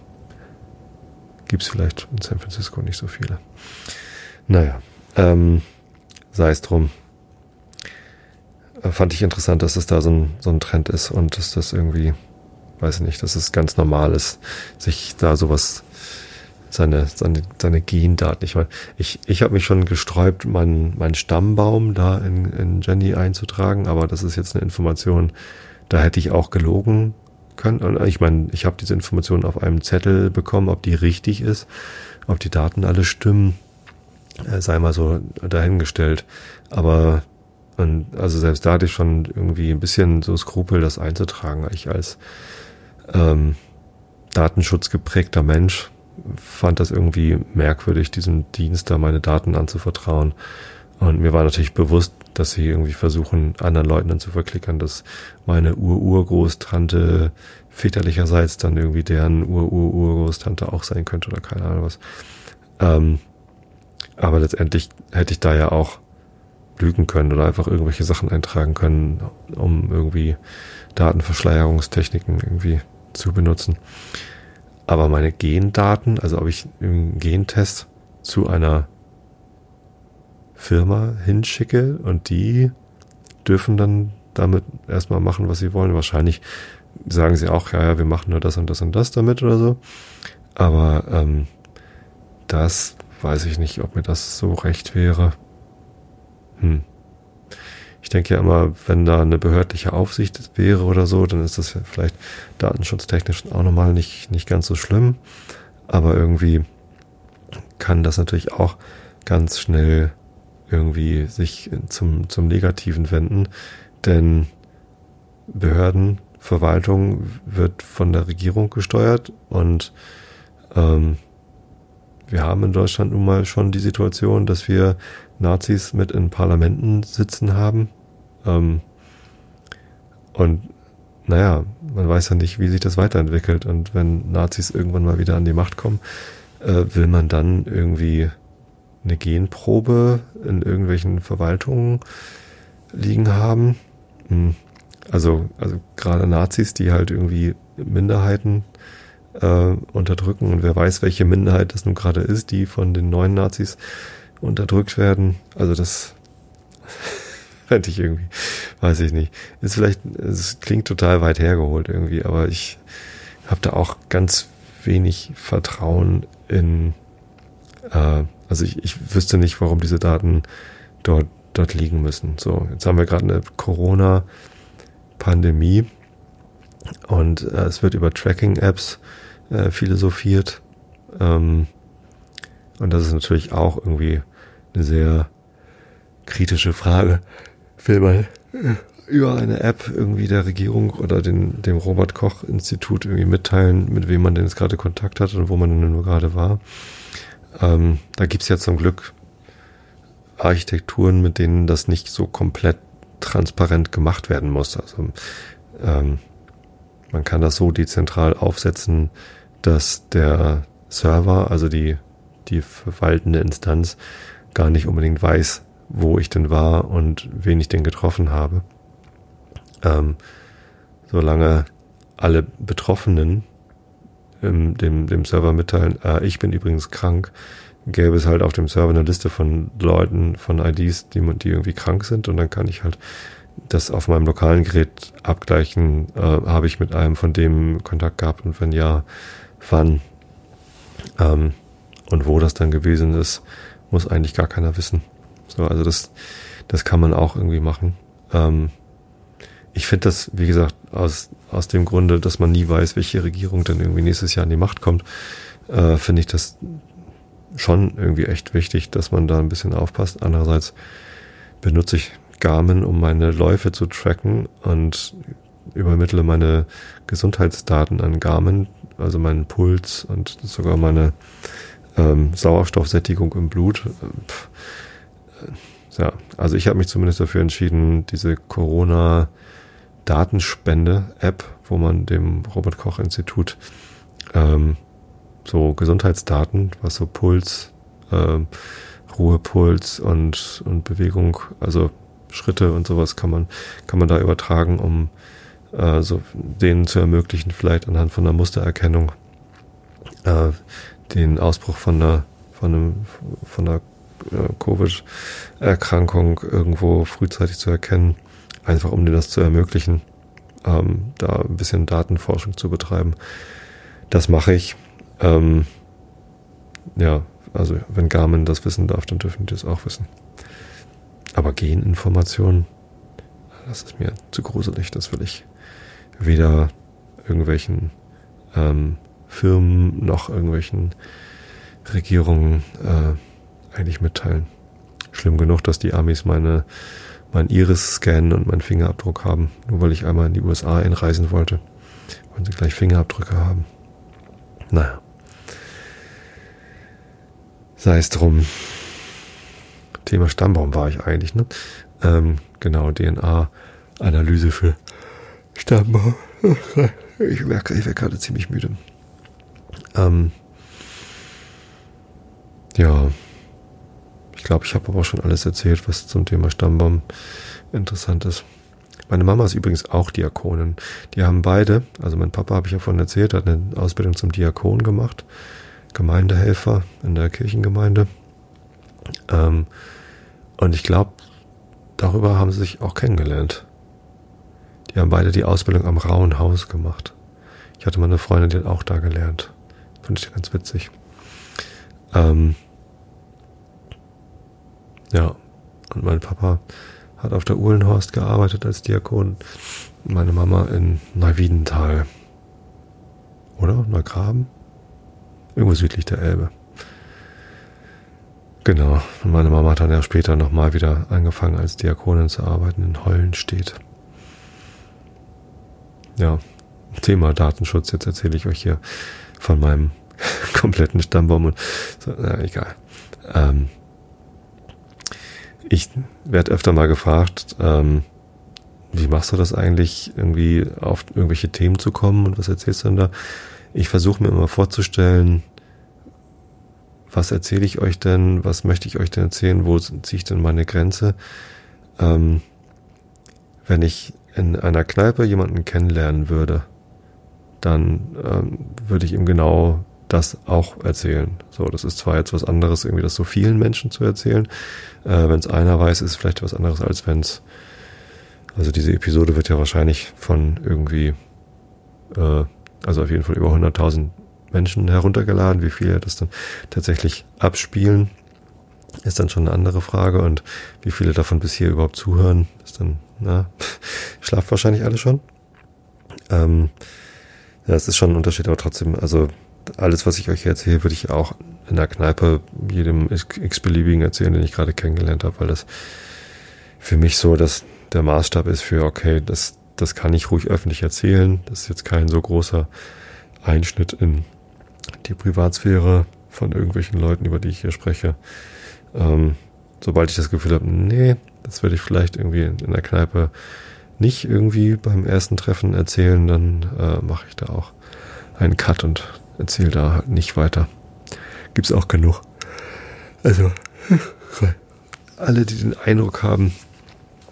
Gibt es vielleicht in San Francisco nicht so viele. Naja, ähm, sei es drum. Äh, fand ich interessant, dass es da so ein, so ein Trend ist und dass das irgendwie, weiß ich nicht, dass es ganz normal ist, sich da sowas, seine, seine, seine Gendaten. Ich meine, ich, ich habe mich schon gesträubt, meinen mein Stammbaum da in, in Jenny einzutragen, aber das ist jetzt eine Information, da hätte ich auch gelogen können. Und ich meine, ich habe diese Information auf einem Zettel bekommen, ob die richtig ist, ob die Daten alle stimmen, äh, sei mal so dahingestellt. Aber und also selbst da hatte ich schon irgendwie ein bisschen so Skrupel, das einzutragen. Ich als ähm, datenschutzgeprägter Mensch fand das irgendwie merkwürdig, diesem Dienst da meine Daten anzuvertrauen. Und mir war natürlich bewusst, dass sie irgendwie versuchen, anderen Leuten dann zu verklickern, dass meine Ur-Urgroßtante väterlicherseits dann irgendwie deren Ur-Ur-Urgroßtante auch sein könnte oder keine Ahnung was. Ähm, aber letztendlich hätte ich da ja auch lügen können oder einfach irgendwelche Sachen eintragen können, um irgendwie Datenverschleierungstechniken irgendwie zu benutzen. Aber meine Gendaten, also ob ich im Gentest zu einer Firma hinschicke und die dürfen dann damit erstmal machen, was sie wollen. Wahrscheinlich sagen sie auch, ja, ja, wir machen nur das und das und das damit oder so. Aber ähm, das weiß ich nicht, ob mir das so recht wäre. Hm. Ich denke ja immer, wenn da eine behördliche Aufsicht wäre oder so, dann ist das vielleicht datenschutztechnisch auch nochmal nicht, nicht ganz so schlimm. Aber irgendwie kann das natürlich auch ganz schnell irgendwie sich zum, zum Negativen wenden. Denn Behörden, Verwaltung wird von der Regierung gesteuert und ähm, wir haben in Deutschland nun mal schon die Situation, dass wir Nazis mit in Parlamenten sitzen haben. Ähm, und naja, man weiß ja nicht, wie sich das weiterentwickelt. Und wenn Nazis irgendwann mal wieder an die Macht kommen, äh, will man dann irgendwie eine Genprobe in irgendwelchen Verwaltungen liegen haben. Hm. Also, also gerade Nazis, die halt irgendwie Minderheiten äh, unterdrücken und wer weiß, welche Minderheit das nun gerade ist, die von den neuen Nazis unterdrückt werden. Also das fände ich irgendwie, weiß ich nicht. Ist vielleicht, es klingt total weit hergeholt irgendwie, aber ich habe da auch ganz wenig Vertrauen in, äh, also ich, ich wüsste nicht, warum diese Daten dort, dort liegen müssen. So, jetzt haben wir gerade eine Corona-Pandemie und äh, es wird über Tracking-Apps äh, philosophiert. Ähm, und das ist natürlich auch irgendwie eine sehr kritische Frage. Will man über eine App irgendwie der Regierung oder den, dem Robert Koch Institut irgendwie mitteilen, mit wem man denn jetzt gerade Kontakt hat und wo man denn nur gerade war. Ähm, da gibt's ja zum Glück Architekturen, mit denen das nicht so komplett transparent gemacht werden muss. Also ähm, man kann das so dezentral aufsetzen, dass der Server, also die, die verwaltende Instanz, gar nicht unbedingt weiß, wo ich denn war und wen ich denn getroffen habe. Ähm, solange alle Betroffenen ähm, dem, dem Server mitteilen, äh, ich bin übrigens krank, gäbe es halt auf dem Server eine Liste von Leuten, von IDs, die, die irgendwie krank sind und dann kann ich halt das auf meinem lokalen Gerät abgleichen, äh, habe ich mit einem von dem Kontakt gehabt und wenn ja, wann ähm, und wo das dann gewesen ist, muss eigentlich gar keiner wissen. So, also das, das kann man auch irgendwie machen. Ähm, ich finde das, wie gesagt, aus, aus dem Grunde, dass man nie weiß, welche Regierung dann irgendwie nächstes Jahr an die Macht kommt, äh, finde ich das schon irgendwie echt wichtig, dass man da ein bisschen aufpasst. Andererseits benutze ich Garmin, um meine Läufe zu tracken und übermittle meine Gesundheitsdaten an Garmin, also meinen Puls und sogar meine ähm, Sauerstoffsättigung im Blut. Pff, ja, also ich habe mich zumindest dafür entschieden, diese Corona-Datenspende-App, wo man dem Robert Koch Institut ähm, so Gesundheitsdaten, was so Puls, äh, Ruhepuls und, und Bewegung, also Schritte und sowas kann man, kann man da übertragen, um äh, so denen zu ermöglichen, vielleicht anhand von einer Mustererkennung äh, den Ausbruch von einer, von einem, von einer äh, Covid-Erkrankung irgendwo frühzeitig zu erkennen, einfach um denen das zu ermöglichen, ähm, da ein bisschen Datenforschung zu betreiben. Das mache ich. Ähm, ja, also wenn Garmin das wissen darf, dann dürfen die das auch wissen. Aber Geninformationen, das ist mir zu gruselig, das will ich weder irgendwelchen ähm, Firmen noch irgendwelchen Regierungen äh, eigentlich mitteilen. Schlimm genug, dass die Amis meine mein Iris scannen und meinen Fingerabdruck haben, nur weil ich einmal in die USA einreisen wollte. Wollen sie gleich Fingerabdrücke haben. Naja. Sei es drum. Thema Stammbaum war ich eigentlich, ne? Ähm, genau, DNA-Analyse für Stammbaum. Ich merke, ich werde gerade ziemlich müde. Ähm, ja, ich glaube, ich habe aber auch schon alles erzählt, was zum Thema Stammbaum interessant ist. Meine Mama ist übrigens auch Diakonin. Die haben beide, also mein Papa habe ich ja vorhin erzählt, hat eine Ausbildung zum Diakon gemacht, Gemeindehelfer in der Kirchengemeinde. Ähm, und ich glaube, darüber haben sie sich auch kennengelernt. Die haben beide die Ausbildung am Rauen Haus gemacht. Ich hatte mal eine Freundin, die hat auch da gelernt. Fand ich ganz witzig. Ähm, ja, und mein Papa hat auf der Uhlenhorst gearbeitet als Diakon. Meine Mama in Neuwiedental. Oder? Neugraben? Irgendwo südlich der Elbe. Genau. Und meine Mama hat dann ja später nochmal wieder angefangen als Diakonin zu arbeiten in Hollenstedt. Ja, Thema Datenschutz. Jetzt erzähle ich euch hier von meinem kompletten Stammbaum und so, na, egal. Ähm, ich werde öfter mal gefragt, ähm, wie machst du das eigentlich, irgendwie auf irgendwelche Themen zu kommen und was erzählst du denn da? Ich versuche mir immer vorzustellen, was erzähle ich euch denn, was möchte ich euch denn erzählen, wo ziehe ich denn meine Grenze? Ähm, wenn ich in einer Kneipe jemanden kennenlernen würde, dann ähm, würde ich ihm genau das auch erzählen. So, das ist zwar jetzt was anderes, irgendwie das so vielen Menschen zu erzählen. Äh, wenn es einer weiß, ist es vielleicht was anderes, als wenn es. Also diese Episode wird ja wahrscheinlich von irgendwie, äh, also auf jeden Fall über 100.000 Menschen heruntergeladen. Wie viele das dann tatsächlich abspielen, ist dann schon eine andere Frage. Und wie viele davon bis hier überhaupt zuhören, ist dann, na, schlaft wahrscheinlich alle schon. Ähm, ja, es ist schon ein Unterschied, aber trotzdem, also alles, was ich euch erzähle, würde ich auch in der Kneipe jedem x-beliebigen erzählen, den ich gerade kennengelernt habe, weil das für mich so dass der Maßstab ist für, okay, das, das kann ich ruhig öffentlich erzählen. Das ist jetzt kein so großer Einschnitt in die Privatsphäre von irgendwelchen Leuten, über die ich hier spreche. Ähm, sobald ich das Gefühl habe, nee, das würde ich vielleicht irgendwie in der Kneipe nicht irgendwie beim ersten Treffen erzählen, dann äh, mache ich da auch einen Cut und erzähle da halt nicht weiter. Gibt's auch genug. Also, alle, die den Eindruck haben,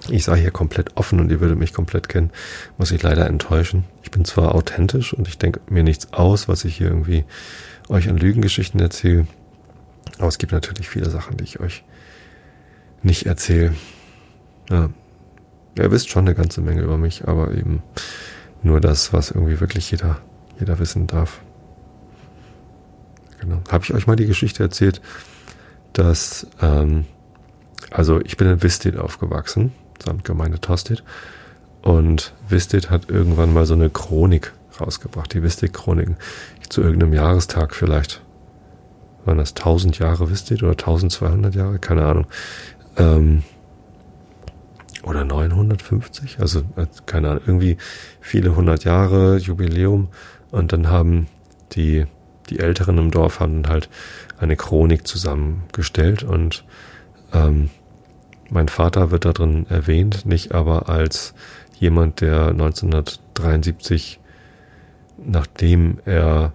ich sei hier komplett offen und ihr würdet mich komplett kennen, muss ich leider enttäuschen. Ich bin zwar authentisch und ich denke mir nichts aus, was ich hier irgendwie euch an Lügengeschichten erzähle, aber es gibt natürlich viele Sachen, die ich euch nicht erzähle. Ja, Ihr wisst schon eine ganze Menge über mich, aber eben nur das, was irgendwie wirklich jeder, jeder wissen darf. Genau. Habe ich euch mal die Geschichte erzählt, dass, ähm, also ich bin in Visted aufgewachsen, samt Gemeinde Tosted. Und Visted hat irgendwann mal so eine Chronik rausgebracht, die Visted-Chroniken, zu irgendeinem Jahrestag vielleicht. Waren das 1000 Jahre Visted oder 1200 Jahre? Keine Ahnung. Ähm, oder 950, also äh, keine Ahnung, irgendwie viele hundert Jahre Jubiläum. Und dann haben die die Älteren im Dorf haben halt eine Chronik zusammengestellt. Und ähm, mein Vater wird da drin erwähnt, nicht aber als jemand, der 1973, nachdem er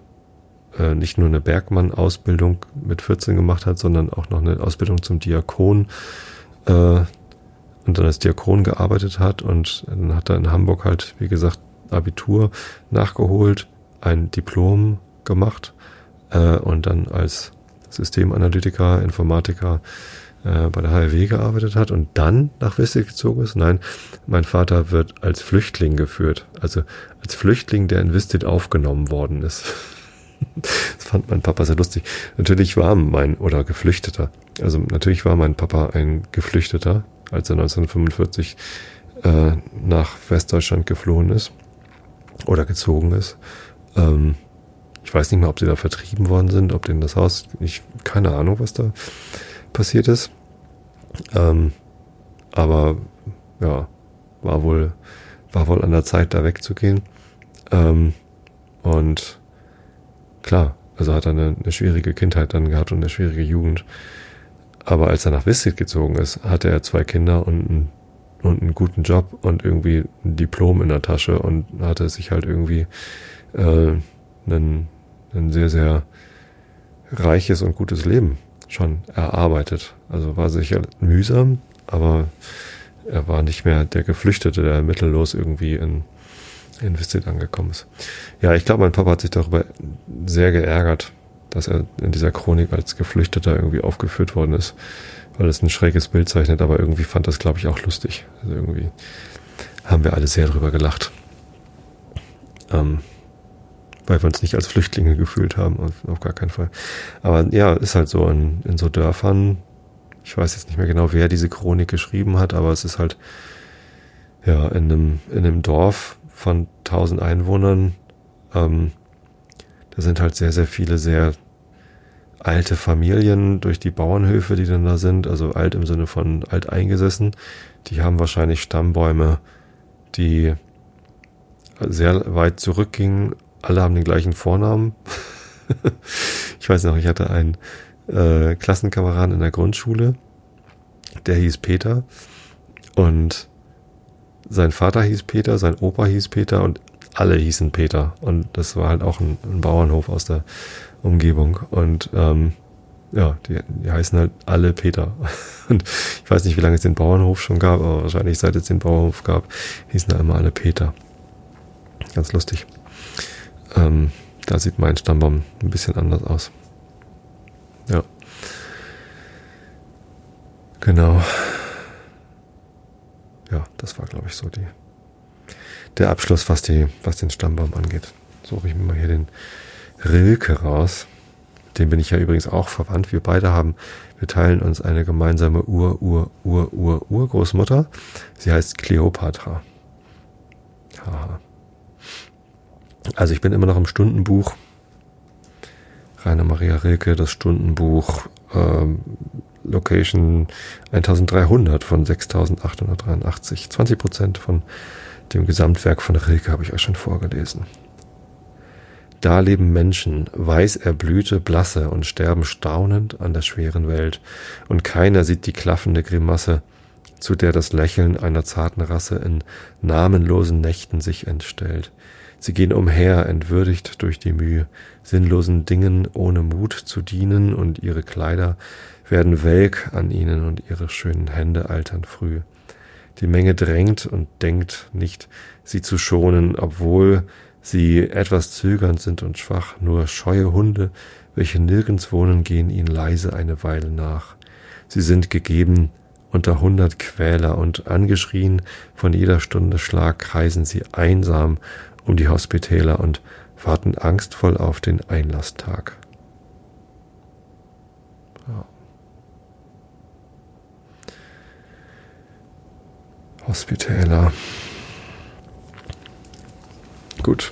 äh, nicht nur eine Bergmann-Ausbildung mit 14 gemacht hat, sondern auch noch eine Ausbildung zum Diakon äh, und dann als Diakon gearbeitet hat und dann hat er in Hamburg halt, wie gesagt, Abitur nachgeholt, ein Diplom gemacht äh, und dann als Systemanalytiker, Informatiker äh, bei der HRW gearbeitet hat und dann nach Westig gezogen ist. Nein, mein Vater wird als Flüchtling geführt, also als Flüchtling, der in Wisted aufgenommen worden ist. Das fand mein Papa sehr lustig. Natürlich war mein, oder Geflüchteter. Also natürlich war mein Papa ein Geflüchteter, als er 1945 äh, nach Westdeutschland geflohen ist oder gezogen ist. Ähm, ich weiß nicht mehr, ob sie da vertrieben worden sind, ob denen das Haus, ich keine Ahnung, was da passiert ist. Ähm, aber ja, war wohl, war wohl an der Zeit, da wegzugehen. Ähm, und klar, also hat er eine, eine schwierige Kindheit dann gehabt und eine schwierige Jugend. Aber als er nach Wissit gezogen ist, hatte er zwei Kinder und einen, und einen guten Job und irgendwie ein Diplom in der Tasche und hatte sich halt irgendwie äh, ein, ein sehr, sehr reiches und gutes Leben schon erarbeitet. Also war sicher mühsam, aber er war nicht mehr der Geflüchtete, der mittellos irgendwie in, in Wissit angekommen ist. Ja, ich glaube, mein Papa hat sich darüber sehr geärgert, dass er in dieser Chronik als Geflüchteter irgendwie aufgeführt worden ist, weil es ein schräges Bild zeichnet, aber irgendwie fand das, glaube ich, auch lustig. Also irgendwie haben wir alle sehr drüber gelacht. Ähm, weil wir uns nicht als Flüchtlinge gefühlt haben, auf, auf gar keinen Fall. Aber ja, ist halt so in, in so Dörfern, ich weiß jetzt nicht mehr genau, wer diese Chronik geschrieben hat, aber es ist halt ja in einem, in einem Dorf von 1000 Einwohnern, ähm, da sind halt sehr, sehr viele sehr alte Familien durch die Bauernhöfe, die dann da sind, also alt im Sinne von alt eingesessen, die haben wahrscheinlich Stammbäume, die sehr weit zurückgingen. Alle haben den gleichen Vornamen. ich weiß noch, ich hatte einen äh, Klassenkameraden in der Grundschule, der hieß Peter und sein Vater hieß Peter, sein Opa hieß Peter und alle hießen Peter. Und das war halt auch ein, ein Bauernhof aus der Umgebung. Und ähm, ja, die, die heißen halt alle Peter. Und ich weiß nicht, wie lange es den Bauernhof schon gab, aber wahrscheinlich seit es den Bauernhof gab, hießen da immer alle Peter. Ganz lustig. Ähm, da sieht mein Stammbaum ein bisschen anders aus. Ja. Genau. Ja, das war, glaube ich, so die, der Abschluss, was, die, was den Stammbaum angeht. Suche ich mir mal hier den Rilke raus. Den bin ich ja übrigens auch verwandt. Wir beide haben, wir teilen uns eine gemeinsame Ur, Ur, Ur, Ur, Urgroßmutter. Sie heißt Kleopatra. Haha. Also ich bin immer noch im Stundenbuch. Rainer Maria Rilke, das Stundenbuch, ähm, Location 1300 von 6883. 20 Prozent von dem Gesamtwerk von Rilke habe ich euch schon vorgelesen. Da leben Menschen, weiß erblühte, blasse und sterben staunend an der schweren Welt, und keiner sieht die klaffende Grimasse, zu der das Lächeln einer zarten Rasse in namenlosen Nächten sich entstellt. Sie gehen umher, entwürdigt durch die Mühe, sinnlosen Dingen ohne Mut zu dienen, und ihre Kleider werden welk an ihnen, und ihre schönen Hände altern früh. Die Menge drängt und denkt nicht, sie zu schonen, obwohl sie etwas zögernd sind und schwach, nur scheue Hunde, welche nirgends wohnen, gehen ihnen leise eine Weile nach. Sie sind gegeben unter hundert Quäler und angeschrien von jeder Stunde Schlag kreisen sie einsam um die Hospitäler und warten angstvoll auf den Einlasstag. Hospitäler. Gut.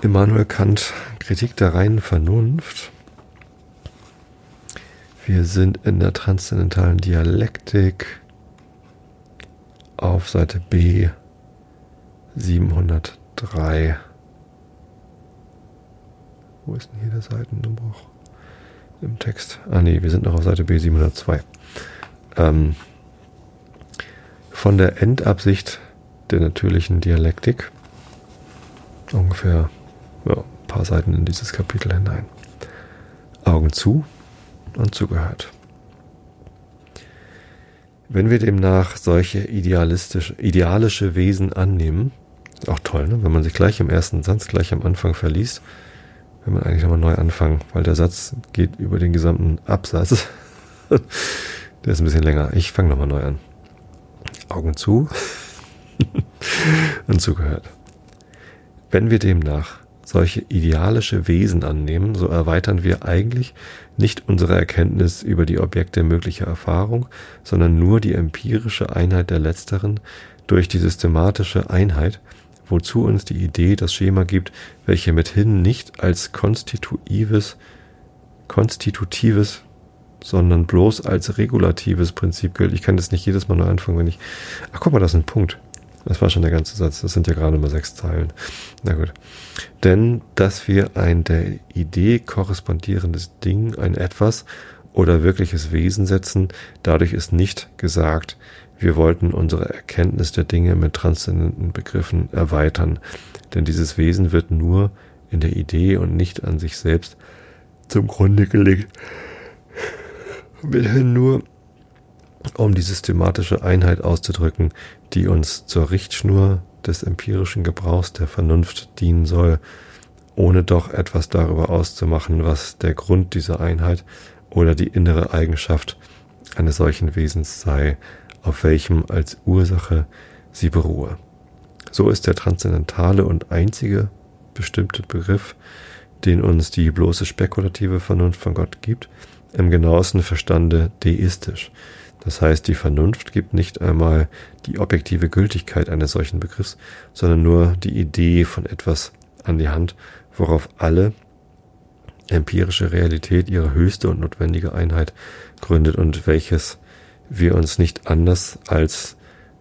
Immanuel Kant, Kritik der reinen Vernunft. Wir sind in der transzendentalen Dialektik auf Seite B 703. Wo ist denn hier der Seitenumbruch im Text? Ah nee, wir sind noch auf Seite B 702 ähm, von der Endabsicht der natürlichen Dialektik ungefähr ja, ein paar Seiten in dieses Kapitel hinein. Augen zu und zugehört. Wenn wir demnach solche idealistische, idealische Wesen annehmen, ist auch toll, ne? wenn man sich gleich im ersten Satz, gleich am Anfang verliest, wenn man eigentlich nochmal neu anfangen, weil der Satz geht über den gesamten Absatz. Der ist ein bisschen länger. Ich fange nochmal neu an. Augen zu und zugehört. Wenn wir demnach solche idealische Wesen annehmen, so erweitern wir eigentlich nicht unsere Erkenntnis über die Objekte möglicher Erfahrung, sondern nur die empirische Einheit der letzteren durch die systematische Einheit, wozu uns die Idee das Schema gibt, welche mithin nicht als konstitutives, konstitutives sondern bloß als regulatives Prinzip gilt. Ich kann das nicht jedes Mal nur anfangen, wenn ich. Ach, guck mal, das ist ein Punkt. Das war schon der ganze Satz. Das sind ja gerade mal sechs Zeilen. Na gut. Denn, dass wir ein der Idee korrespondierendes Ding, ein etwas oder wirkliches Wesen setzen, dadurch ist nicht gesagt, wir wollten unsere Erkenntnis der Dinge mit transzendenten Begriffen erweitern. Denn dieses Wesen wird nur in der Idee und nicht an sich selbst zum Grunde gelegt. Mithin nur um die systematische Einheit auszudrücken, die uns zur Richtschnur des empirischen Gebrauchs der Vernunft dienen soll, ohne doch etwas darüber auszumachen, was der Grund dieser Einheit oder die innere Eigenschaft eines solchen Wesens sei, auf welchem als Ursache sie beruhe. So ist der transzendentale und einzige bestimmte Begriff, den uns die bloße spekulative Vernunft von Gott gibt, im genauesten Verstande deistisch. Das heißt, die Vernunft gibt nicht einmal die objektive Gültigkeit eines solchen Begriffs, sondern nur die Idee von etwas an die Hand, worauf alle empirische Realität ihre höchste und notwendige Einheit gründet und welches wir uns nicht anders als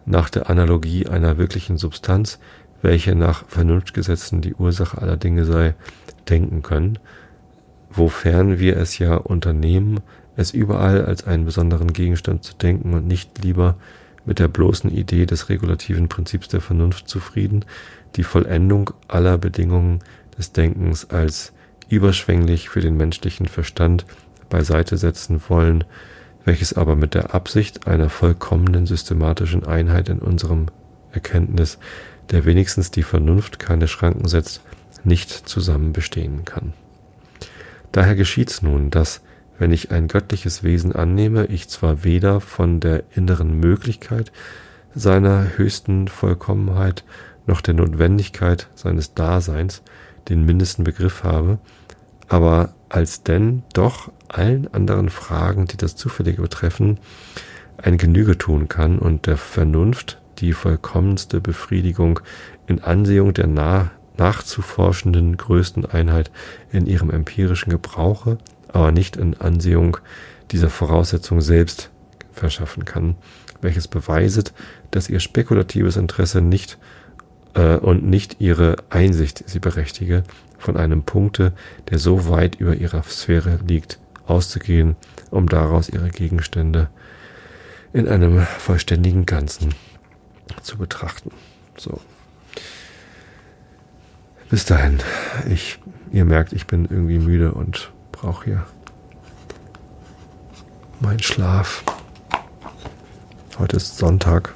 nach der Analogie einer wirklichen Substanz, welche nach Vernunftgesetzen die Ursache aller Dinge sei, denken können, wofern wir es ja unternehmen, es überall als einen besonderen Gegenstand zu denken und nicht lieber mit der bloßen Idee des regulativen Prinzips der Vernunft zufrieden, die Vollendung aller Bedingungen des Denkens als überschwänglich für den menschlichen Verstand beiseite setzen wollen, welches aber mit der Absicht einer vollkommenen systematischen Einheit in unserem Erkenntnis, der wenigstens die Vernunft keine Schranken setzt, nicht zusammen bestehen kann. Daher geschieht's nun, dass wenn ich ein göttliches Wesen annehme, ich zwar weder von der inneren Möglichkeit seiner höchsten Vollkommenheit noch der Notwendigkeit seines Daseins den mindesten Begriff habe, aber als denn doch allen anderen Fragen, die das Zufällige betreffen, ein Genüge tun kann und der Vernunft die vollkommenste Befriedigung in Ansehung der nah nachzuforschenden größten Einheit in ihrem empirischen Gebrauche aber nicht in Ansehung dieser Voraussetzung selbst verschaffen kann, welches beweiset, dass ihr spekulatives Interesse nicht äh, und nicht ihre Einsicht sie berechtige, von einem Punkte, der so weit über ihrer Sphäre liegt, auszugehen, um daraus ihre Gegenstände in einem vollständigen Ganzen zu betrachten. So. Bis dahin. Ich, ihr merkt, ich bin irgendwie müde und brauche hier meinen Schlaf. Heute ist Sonntag,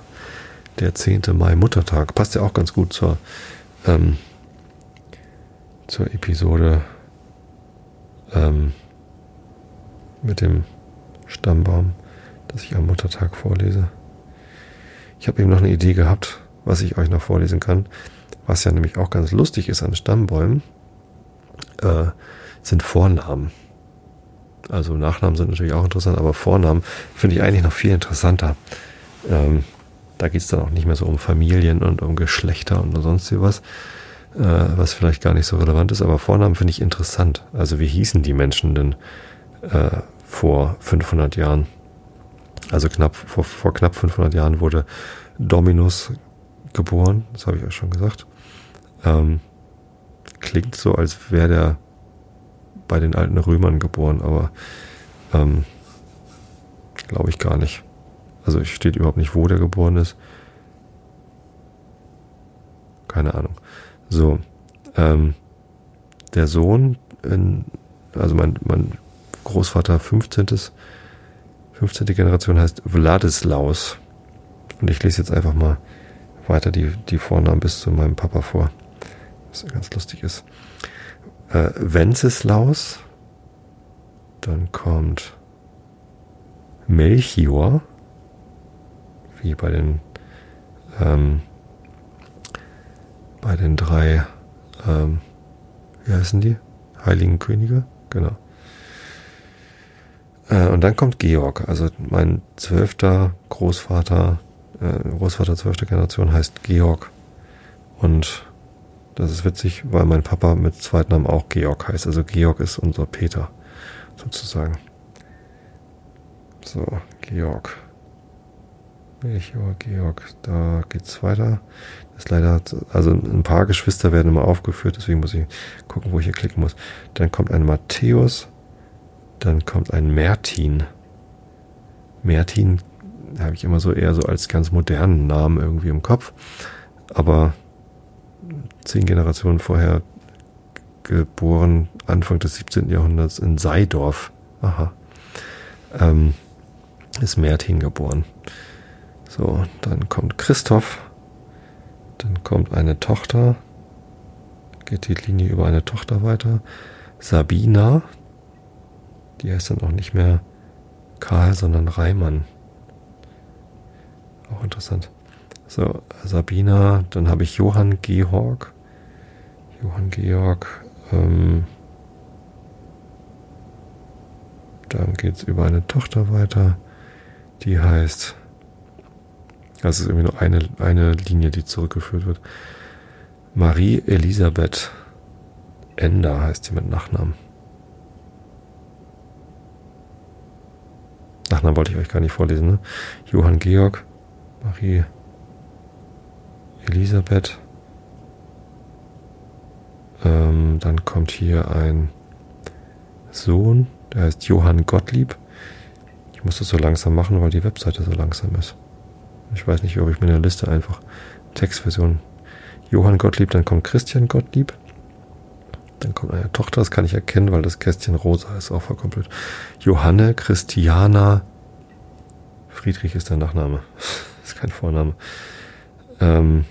der 10. Mai, Muttertag. Passt ja auch ganz gut zur, ähm, zur Episode ähm, mit dem Stammbaum, das ich am Muttertag vorlese. Ich habe eben noch eine Idee gehabt, was ich euch noch vorlesen kann. Was ja nämlich auch ganz lustig ist an Stammbäumen, äh, sind Vornamen. Also Nachnamen sind natürlich auch interessant, aber Vornamen finde ich eigentlich noch viel interessanter. Ähm, da geht es dann auch nicht mehr so um Familien und um Geschlechter und sonst was, äh, was vielleicht gar nicht so relevant ist, aber Vornamen finde ich interessant. Also wie hießen die Menschen denn äh, vor 500 Jahren? Also knapp vor, vor knapp 500 Jahren wurde Dominus geboren, das habe ich euch schon gesagt. Ähm, klingt so, als wäre der bei den alten Römern geboren, aber ähm, glaube ich gar nicht. Also steht überhaupt nicht, wo der geboren ist. Keine Ahnung. So, ähm, der Sohn, in, also mein, mein Großvater 15. 15. Generation heißt Vladislaus. Und ich lese jetzt einfach mal weiter die, die Vornamen bis zu meinem Papa vor. Was ganz lustig ist äh, Wenceslaus, dann kommt Melchior, wie bei den ähm, bei den drei, ähm, wie heißen die? Heiligen Könige, genau. Äh, und dann kommt Georg, also mein zwölfter Großvater, äh, Großvater zwölfter Generation heißt Georg und das ist witzig, weil mein Papa mit Zweitnamen auch Georg heißt. Also Georg ist unser Peter, sozusagen. So, Georg. Melchior, Georg, da geht's weiter. Das ist leider, also ein paar Geschwister werden immer aufgeführt, deswegen muss ich gucken, wo ich hier klicken muss. Dann kommt ein Matthäus, dann kommt ein Mertin. Mertin habe ich immer so eher so als ganz modernen Namen irgendwie im Kopf. Aber zehn Generationen vorher geboren, Anfang des 17. Jahrhunderts in Seidorf. Aha. Ähm, ist Mertin geboren. So, dann kommt Christoph. Dann kommt eine Tochter. Geht die Linie über eine Tochter weiter. Sabina. Die heißt dann auch nicht mehr Karl, sondern Reimann. Auch interessant. So, Sabina, dann habe ich Johann Georg. Johann Georg. Ähm, dann geht es über eine Tochter weiter. Die heißt. Also es ist irgendwie nur eine, eine Linie, die zurückgeführt wird. Marie Elisabeth Ender heißt sie mit Nachnamen. Nachnamen wollte ich euch gar nicht vorlesen, ne? Johann Georg, Marie Elisabeth. Ähm, dann kommt hier ein Sohn, der heißt Johann Gottlieb. Ich muss das so langsam machen, weil die Webseite so langsam ist. Ich weiß nicht, ob ich mir in der Liste einfach Textversion Johann Gottlieb, dann kommt Christian Gottlieb. Dann kommt eine Tochter, das kann ich erkennen, weil das Kästchen rosa ist, auch verkoppelt. Johanne Christiana Friedrich ist der Nachname. ist kein Vorname. Ähm,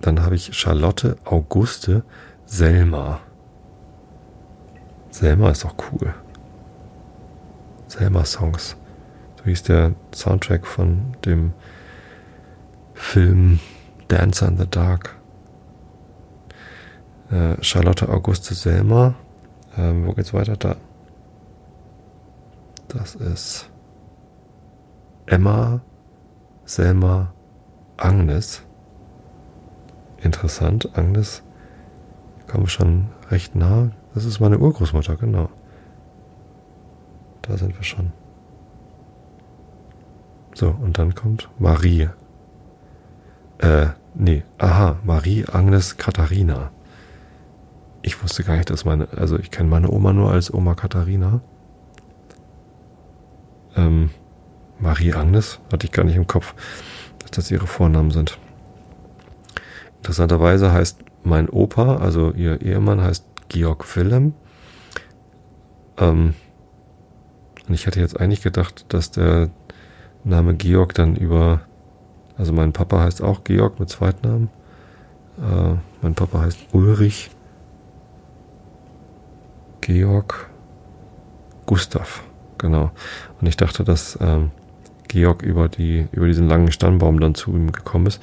dann habe ich Charlotte Auguste Selma. Selma ist doch cool. Selma Songs. So hieß der Soundtrack von dem Film Dancer in the Dark. Äh, Charlotte Auguste Selma. Ähm, wo geht's weiter? Da. Das ist Emma Selma Agnes. Interessant, Agnes kommen schon recht nah. Das ist meine Urgroßmutter, genau. Da sind wir schon. So, und dann kommt Marie. Äh, nee, aha, Marie Agnes Katharina. Ich wusste gar nicht, dass meine, also ich kenne meine Oma nur als Oma Katharina. Ähm, Marie Agnes hatte ich gar nicht im Kopf, dass das ihre Vornamen sind. Interessanterweise heißt mein Opa, also ihr Ehemann, heißt Georg Wilhelm. Ähm, und ich hätte jetzt eigentlich gedacht, dass der Name Georg dann über, also mein Papa heißt auch Georg mit Zweitnamen. Äh, mein Papa heißt Ulrich Georg Gustav, genau. Und ich dachte, dass ähm, Georg über die über diesen langen Stammbaum dann zu ihm gekommen ist.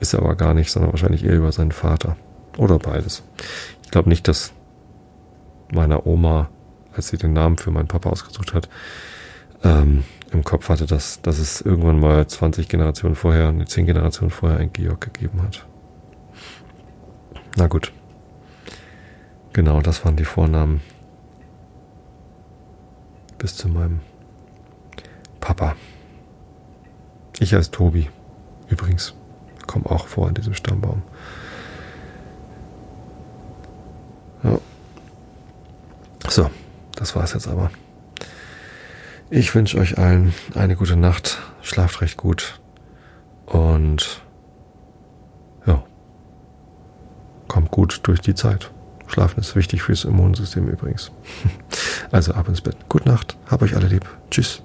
Ist er aber gar nicht, sondern wahrscheinlich eher über seinen Vater. Oder beides. Ich glaube nicht, dass meiner Oma, als sie den Namen für meinen Papa ausgesucht hat, ähm, im Kopf hatte, dass, dass es irgendwann mal 20 Generationen vorher, 10 Generationen vorher ein Georg gegeben hat. Na gut. Genau, das waren die Vornamen. Bis zu meinem Papa. Ich heiße Tobi. Übrigens komme auch vor in diesem Stammbaum. Ja. So, das war's jetzt aber. Ich wünsche euch allen eine gute Nacht, schlaft recht gut und ja, kommt gut durch die Zeit. Schlafen ist wichtig fürs Immunsystem übrigens. Also ab ins Bett. Gute Nacht, hab euch alle lieb. Tschüss.